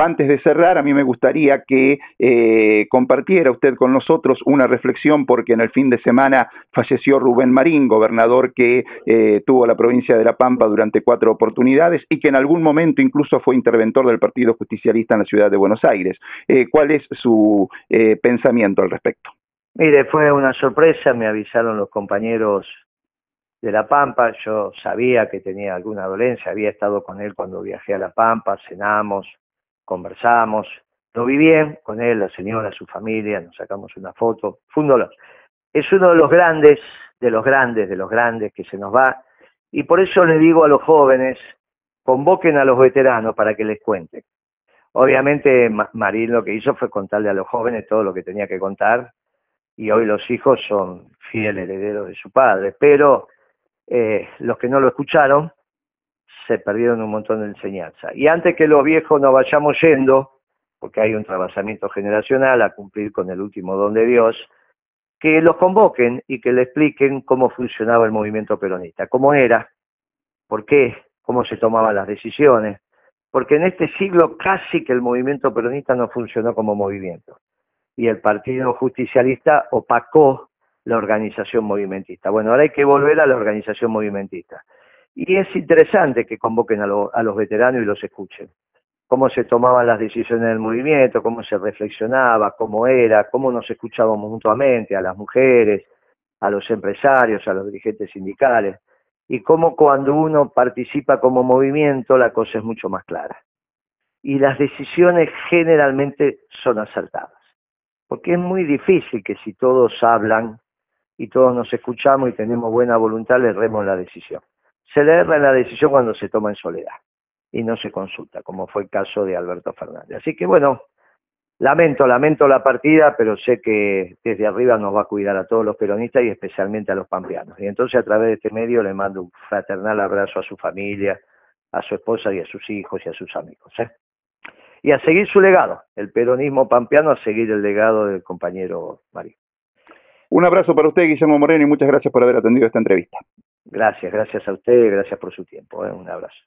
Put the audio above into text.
antes de cerrar, a mí me gustaría que eh, compartiera usted con nosotros una reflexión, porque en el fin de semana falleció Rubén Marín, gobernador que eh, tuvo la provincia de La Pampa durante cuatro oportunidades y que en algún momento incluso fue interventor del Partido Justicialista en la ciudad de Buenos Aires. Eh, ¿Cuál es su pensamiento al respecto? Mire, fue una sorpresa, me avisaron los compañeros de La Pampa, yo sabía que tenía alguna dolencia, había estado con él cuando viajé a La Pampa, cenamos, conversamos, lo vi bien con él, la señora, su familia, nos sacamos una foto, fue. Es uno de los grandes, de los grandes, de los grandes que se nos va, y por eso le digo a los jóvenes, convoquen a los veteranos para que les cuenten. Obviamente Marín lo que hizo fue contarle a los jóvenes todo lo que tenía que contar, y hoy los hijos son fieles herederos de su padre, pero eh, los que no lo escucharon se perdieron un montón de enseñanza. Y antes que los viejos nos vayamos yendo, porque hay un trabajamiento generacional a cumplir con el último don de Dios, que los convoquen y que le expliquen cómo funcionaba el movimiento peronista, cómo era, por qué, cómo se tomaban las decisiones, porque en este siglo casi que el movimiento peronista no funcionó como movimiento y el Partido Justicialista opacó la organización movimentista. Bueno, ahora hay que volver a la organización movimentista. Y es interesante que convoquen a, los veteranos y los escuchen. Cómo se tomaban las decisiones del movimiento, cómo se reflexionaba, cómo era, cómo nos escuchábamos mutuamente a las mujeres, a los empresarios, a los dirigentes sindicales. Y cómo cuando uno participa como movimiento la cosa es mucho más clara. Y las decisiones generalmente son acertadas. Porque es muy difícil que si todos hablan y todos nos escuchamos y tenemos buena voluntad, le remos la decisión. Se le erra la decisión cuando se toma en soledad y no se consulta, como fue el caso de Alberto Fernández. Así que bueno, lamento, lamento la partida, pero sé que desde arriba nos va a cuidar a todos los peronistas y especialmente a los pampeanos. Y entonces a través de este medio le mando un fraternal abrazo a su familia, a su esposa y a sus hijos y a sus amigos. ¿eh? Y a seguir su legado, el peronismo pampeano, a seguir el legado del compañero Mario. Un abrazo para usted, Guillermo Moreno, y muchas gracias por haber atendido esta entrevista. Gracias, gracias a usted, gracias por su tiempo. ¿eh? Un abrazo.